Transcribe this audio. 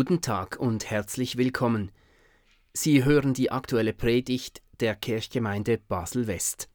Guten Tag und herzlich willkommen. Sie hören die aktuelle Predigt der Kirchgemeinde Basel-West.